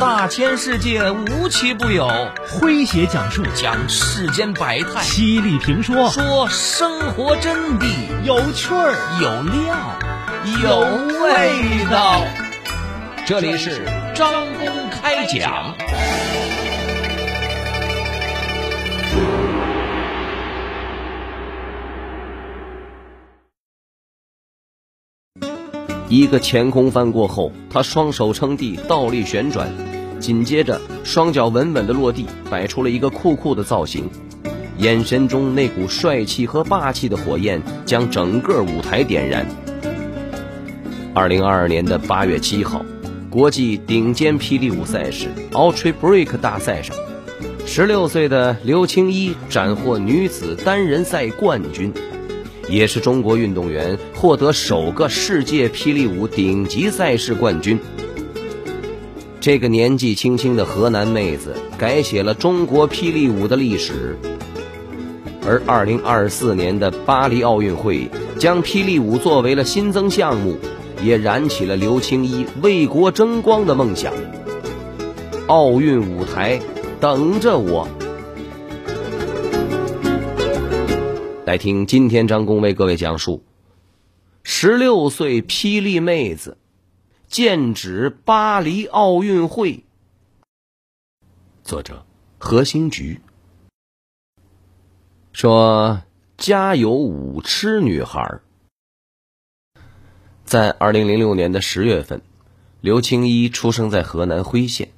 大千世界无奇不有，诙谐讲述。讲世间百态，犀利评说。说生活真谛，有趣儿。有料。有味道。这里是张公开讲。一个前空翻过后，他双手撑地，倒立旋转，紧接着双脚稳稳地落地，摆出了一个酷酷的造型。眼神中那股帅气和霸气的火焰将整个舞台点燃。二零二二年的八月七号，国际顶尖霹雳舞赛事 Ultra Break 大赛上，十六岁的刘青一斩获女子单人赛冠军。也是中国运动员获得首个世界霹雳舞顶级赛事冠军。这个年纪轻轻的河南妹子改写了中国霹雳舞的历史。而2024年的巴黎奥运会将霹雳舞作为了新增项目，也燃起了刘青一为国争光的梦想。奥运舞台等着我。来听今天张工为各位讲述：十六岁霹雳妹子剑指巴黎奥运会。作者何星菊说：“家有五痴女孩。”在二零零六年的十月份，刘青一出生在河南辉县。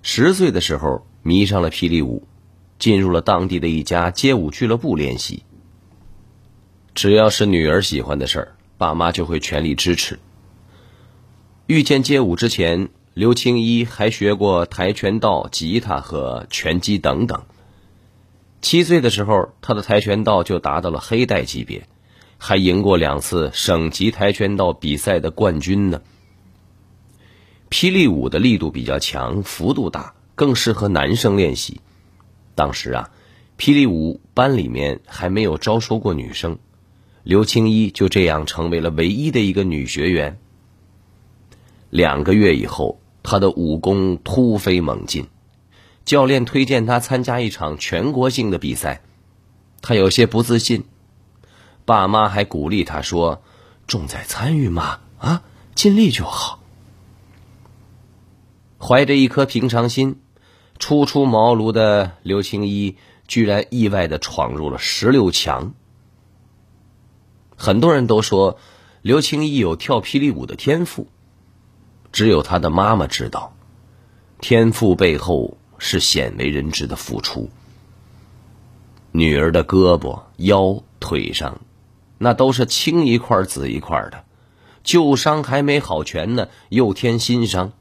十岁的时候，迷上了霹雳舞，进入了当地的一家街舞俱乐部练习。只要是女儿喜欢的事儿，爸妈就会全力支持。遇见街舞之前，刘青一还学过跆拳道、吉他和拳击等等。七岁的时候，他的跆拳道就达到了黑带级别，还赢过两次省级跆拳道比赛的冠军呢。霹雳舞的力度比较强，幅度大，更适合男生练习。当时啊，霹雳舞班里面还没有招收过女生。刘青一就这样成为了唯一的一个女学员。两个月以后，她的武功突飞猛进，教练推荐她参加一场全国性的比赛，她有些不自信，爸妈还鼓励她说：“重在参与嘛，啊，尽力就好。”怀着一颗平常心，初出茅庐的刘青一居然意外的闯入了十六强。很多人都说刘青一有跳霹雳舞的天赋，只有他的妈妈知道，天赋背后是鲜为人知的付出。女儿的胳膊、腰、腿上，那都是青一块紫一块的，旧伤还没好全呢，又添新伤。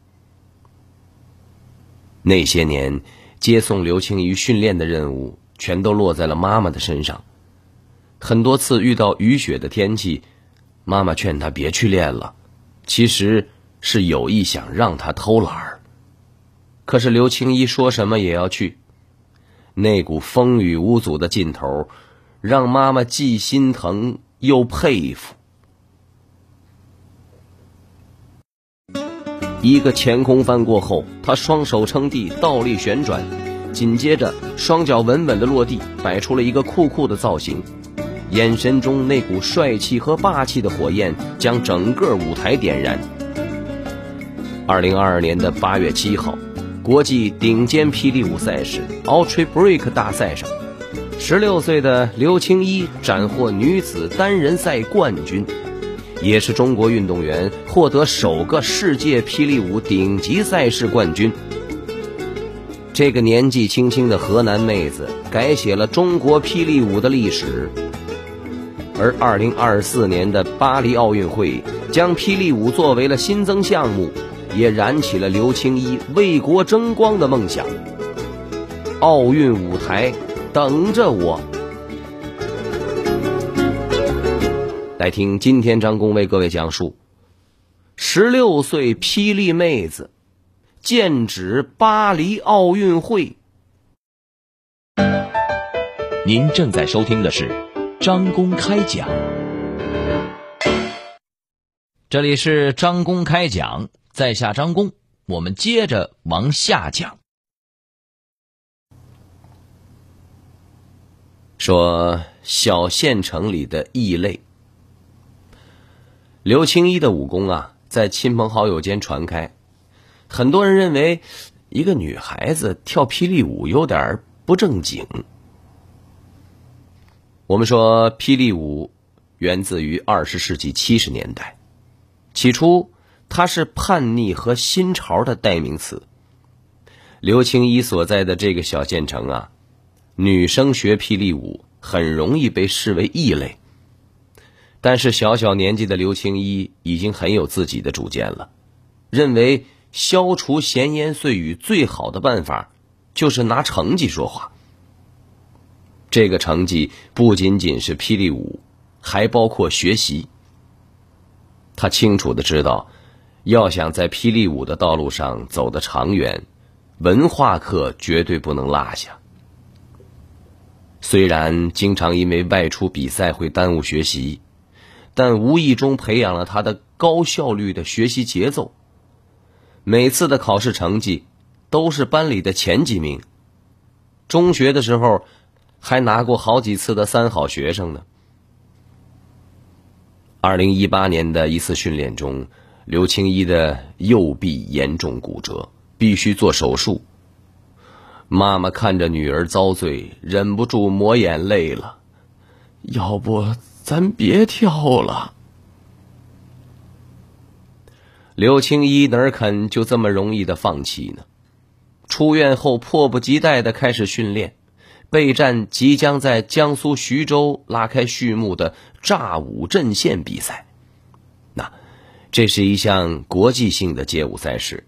那些年接送刘青一训练的任务，全都落在了妈妈的身上。很多次遇到雨雪的天气，妈妈劝他别去练了，其实是有意想让他偷懒儿。可是刘青一说什么也要去，那股风雨无阻的劲头，让妈妈既心疼又佩服。一个前空翻过后，他双手撑地，倒立旋转，紧接着双脚稳稳的落地，摆出了一个酷酷的造型。眼神中那股帅气和霸气的火焰将整个舞台点燃。二零二二年的八月七号，国际顶尖霹雳舞赛事 Ultra Break 大赛上，十六岁的刘青一斩获女子单人赛冠军，也是中国运动员获得首个世界霹雳舞顶级赛事冠军。这个年纪轻轻的河南妹子改写了中国霹雳舞的历史。而二零二四年的巴黎奥运会将霹雳舞作为了新增项目，也燃起了刘青一为国争光的梦想。奥运舞台等着我。来听今天张工为各位讲述：十六岁霹雳妹子剑指巴黎奥运会。您正在收听的是。张公开讲，这里是张公开讲，在下张公，我们接着往下讲。说小县城里的异类，刘青衣的武功啊，在亲朋好友间传开，很多人认为一个女孩子跳霹雳舞有点不正经。我们说霹雳舞源自于二十世纪七十年代，起初它是叛逆和新潮的代名词。刘青衣所在的这个小县城啊。女生学霹雳舞很容易被视为异类，但是小小年纪的刘青衣已经很有自己的主见了，认为消除闲言碎语最好的办法就是拿成绩说话。这个成绩不仅仅是霹雳舞，还包括学习。他清楚的知道，要想在霹雳舞的道路上走得长远，文化课绝对不能落下。虽然经常因为外出比赛会耽误学习，但无意中培养了他的高效率的学习节奏。每次的考试成绩都是班里的前几名，中学的时候还拿过好几次的三好学生呢。二零一八年的一次训练中，刘青衣的右臂严重骨折，必须做手术。妈妈看着女儿遭罪，忍不住抹眼泪了。要不咱别跳了。刘青衣哪肯就这么容易的放弃呢？出院后迫不及待的开始训练，备战即将在江苏徐州拉开序幕的炸舞阵线比赛。那，这是一项国际性的街舞赛事。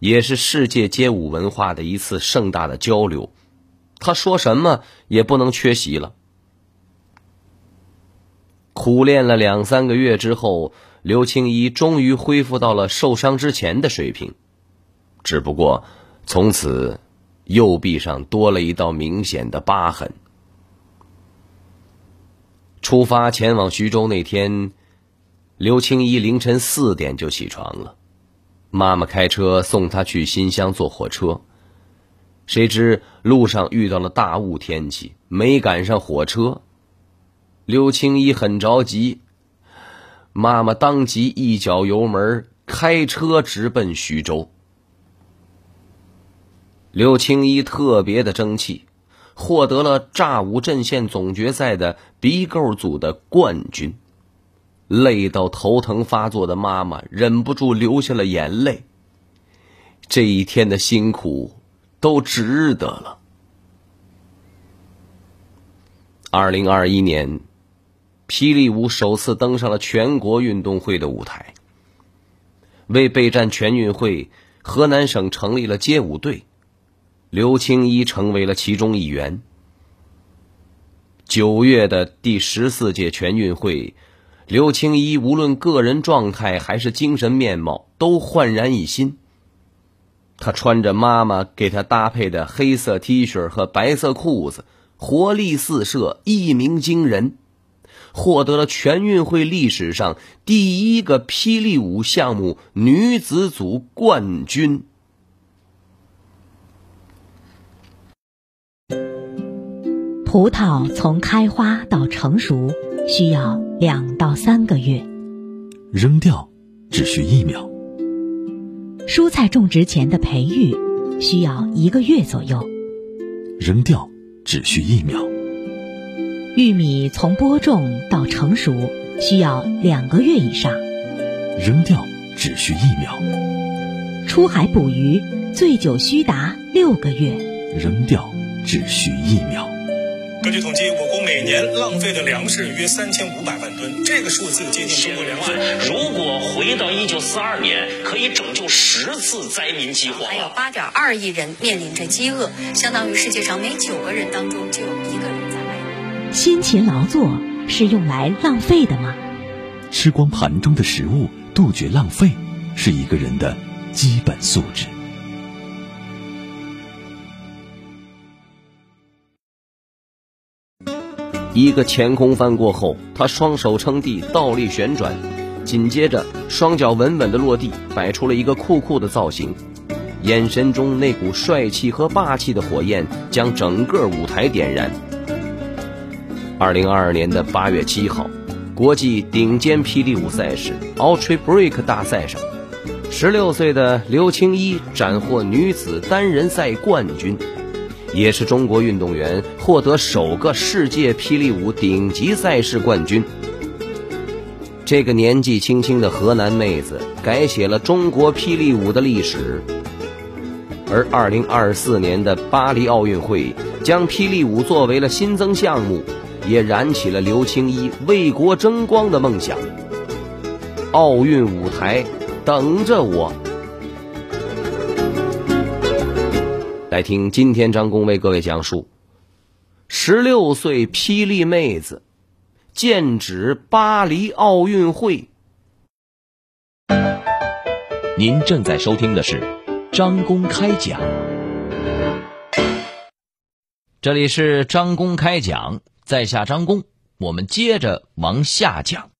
也是世界街舞文化的一次盛大的交流，他说什么也不能缺席了。苦练了两三个月之后，刘青衣终于恢复到了受伤之前的水平，只不过从此右臂上多了一道明显的疤痕。出发前往徐州那天，刘青衣凌晨四点就起床了。妈妈开车送他去新乡坐火车，谁知路上遇到了大雾天气，没赶上火车。刘青衣很着急，妈妈当即一脚油门开车直奔徐州。刘青衣特别的争气，获得了炸舞阵线总决赛的鼻钩组的冠军。累到头疼发作的妈妈忍不住流下了眼泪。这一天的辛苦都值得了。二零二一年，霹雳舞首次登上了全国运动会的舞台。为备战全运会，河南省成立了街舞队，刘青衣成为了其中一员。九月的第十四届全运会。刘青衣无论个人状态还是精神面貌都焕然一新。他穿着妈妈给他搭配的黑色 T 恤和白色裤子，活力四射，一鸣惊人，获得了全运会历史上第一个霹雳舞项目女子组冠军。葡萄从开花到成熟。需要两到三个月，扔掉只需一秒。蔬菜种植前的培育需要一个月左右，扔掉只需一秒。玉米从播种到成熟需要两个月以上，扔掉只需一秒。出海捕鱼最久需达六个月，扔掉只需一秒。根据统计，我国每年浪费的粮食约三千五百万吨，这个数字接近中国粮食。如果回到一九四二年，可以拯救十次灾民饥荒。还有八点二亿人面临着饥饿，相当于世界上每九个人当中就有一个人在外。辛勤劳作是用来浪费的吗？吃光盘中的食物，杜绝浪费，是一个人的基本素质。一个前空翻过后，他双手撑地，倒立旋转，紧接着双脚稳稳的落地，摆出了一个酷酷的造型。眼神中那股帅气和霸气的火焰将整个舞台点燃。二零二二年的八月七号，国际顶尖霹雳舞赛事 Ultra Break 大赛上，十六岁的刘青一斩获女子单人赛冠军，也是中国运动员获得首个世界霹雳舞顶级赛事冠军。这个年纪轻轻的河南妹子改写了中国霹雳舞的历史，而二零二四年的巴黎奥运会将霹雳舞作为了新增项目，也燃起了刘青一为国争光的梦想。奥运舞台等着我！来听今天张工为各位讲述：十六岁霹雳妹子。剑指巴黎奥运会。您正在收听的是张公开讲，这里是张公开讲，在下张公，我们接着往下讲。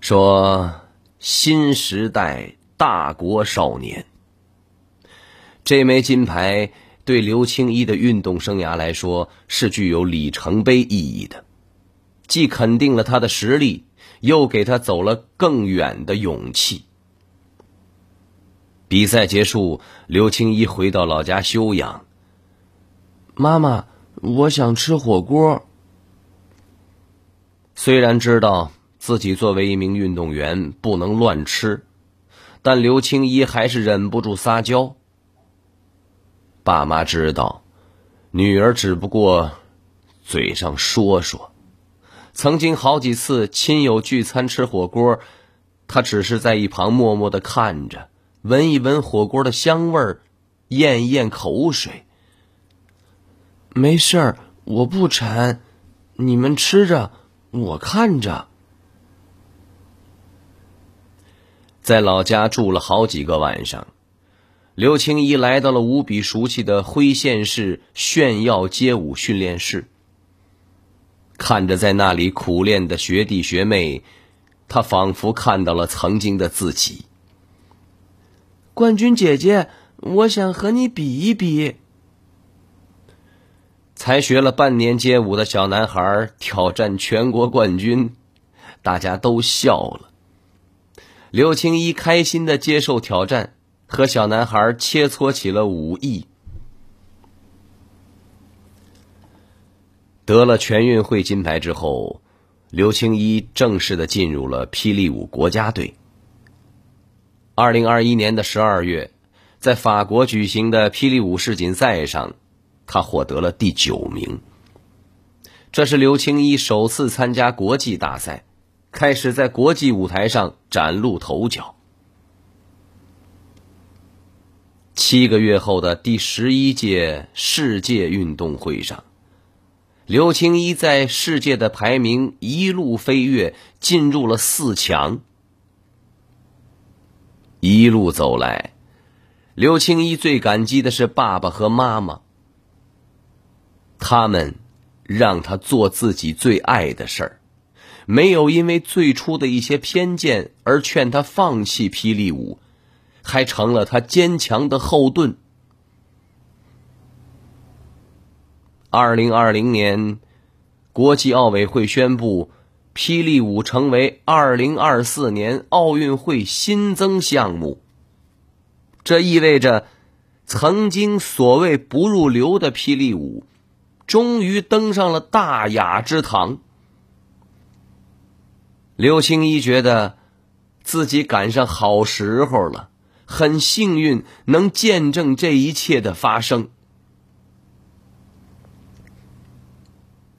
说新时代大国少年，这枚金牌。对刘青一的运动生涯来说是具有里程碑意义的，既肯定了他的实力，又给他走了更远的勇气。比赛结束，刘青一回到老家休养。妈妈，我想吃火锅。虽然知道自己作为一名运动员不能乱吃，但刘青一还是忍不住撒娇。爸妈知道，女儿只不过嘴上说说。曾经好几次亲友聚餐吃火锅，他只是在一旁默默的看着，闻一闻火锅的香味儿，咽一咽口水。没事儿，我不馋，你们吃着，我看着。在老家住了好几个晚上。刘青一来到了无比熟悉的辉县市炫耀街舞训练室，看着在那里苦练的学弟学妹，他仿佛看到了曾经的自己。冠军姐姐，我想和你比一比。才学了半年街舞的小男孩挑战全国冠军，大家都笑了。刘青一开心的接受挑战。和小男孩切磋起了武艺，得了全运会金牌之后，刘青一正式的进入了霹雳舞国家队。二零二一年的十二月，在法国举行的霹雳舞世锦赛上，他获得了第九名。这是刘青一首次参加国际大赛，开始在国际舞台上崭露头角。七个月后的第十一届世界运动会上，刘青一在世界的排名一路飞跃，进入了四强。一路走来，刘青一最感激的是爸爸和妈妈，他们让他做自己最爱的事儿，没有因为最初的一些偏见而劝他放弃霹雳舞。还成了他坚强的后盾。二零二零年，国际奥委会宣布，霹雳舞成为二零二四年奥运会新增项目。这意味着，曾经所谓不入流的霹雳舞，终于登上了大雅之堂。刘青一觉得，自己赶上好时候了。很幸运能见证这一切的发生。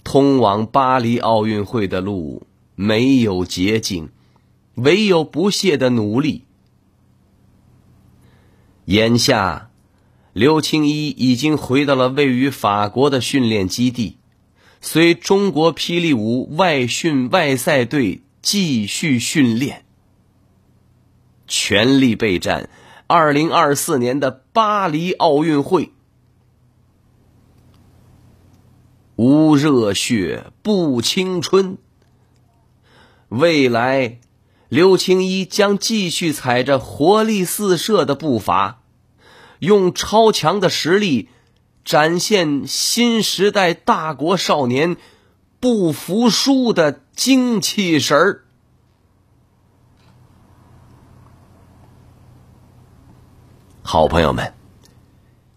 通往巴黎奥运会的路没有捷径，唯有不懈的努力。眼下，刘青一已经回到了位于法国的训练基地，随中国霹雳舞外训外赛队继续训练。全力备战二零二四年的巴黎奥运会。无热血不青春。未来，刘青一将继续踩着活力四射的步伐，用超强的实力展现新时代大国少年不服输的精气神儿。好朋友们，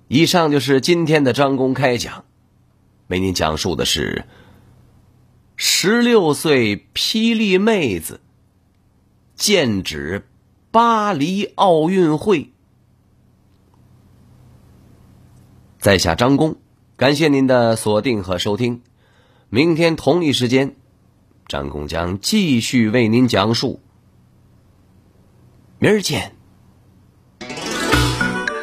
以上就是今天的张公开讲，为您讲述的是十六岁霹雳妹子。剑指巴黎奥运会，在下张工，感谢您的锁定和收听。明天同一时间，张工将继续为您讲述。明儿见。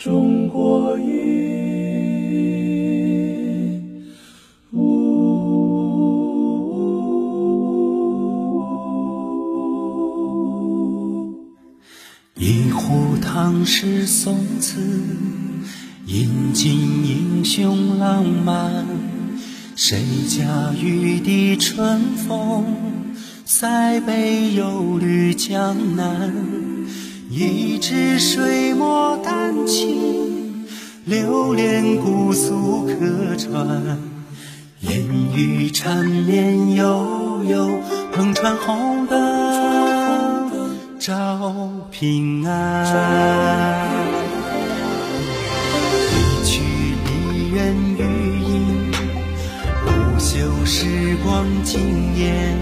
中国音。一壶唐诗宋词，饮尽英雄浪漫。谁家玉笛春风，塞北又绿江南。一支水墨丹青，流连姑苏客船。烟雨缠绵悠悠，篷船红灯。照平安，一曲离人余音，不朽时光惊艳。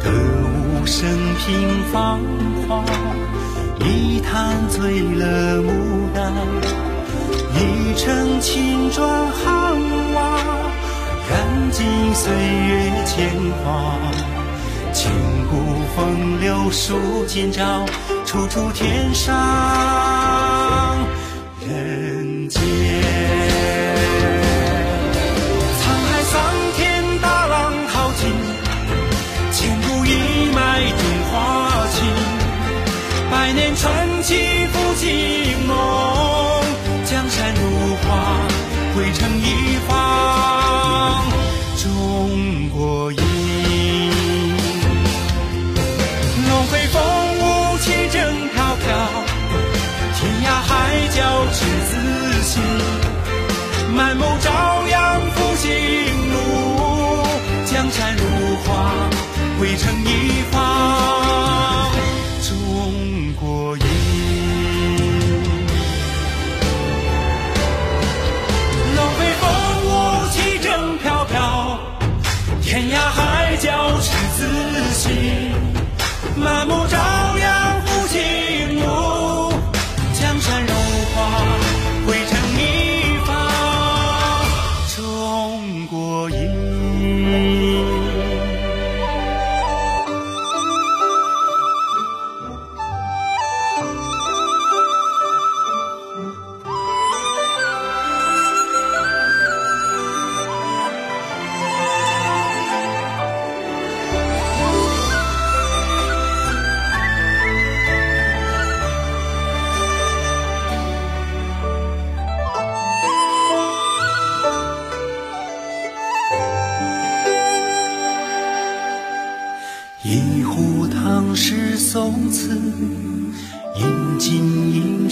歌舞升平芳华，一坛醉了牡丹。一程青砖汉瓦，燃尽岁月铅华。千古风流数今朝，处处天上人间。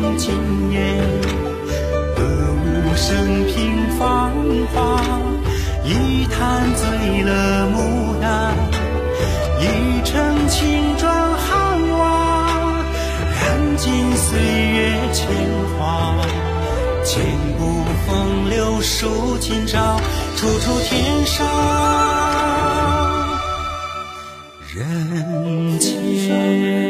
时光惊艳。歌舞升平芳华，一弹醉了牡丹，一城青砖汉瓦，燃尽岁月铅华。千古风流数今朝，处处天上人间。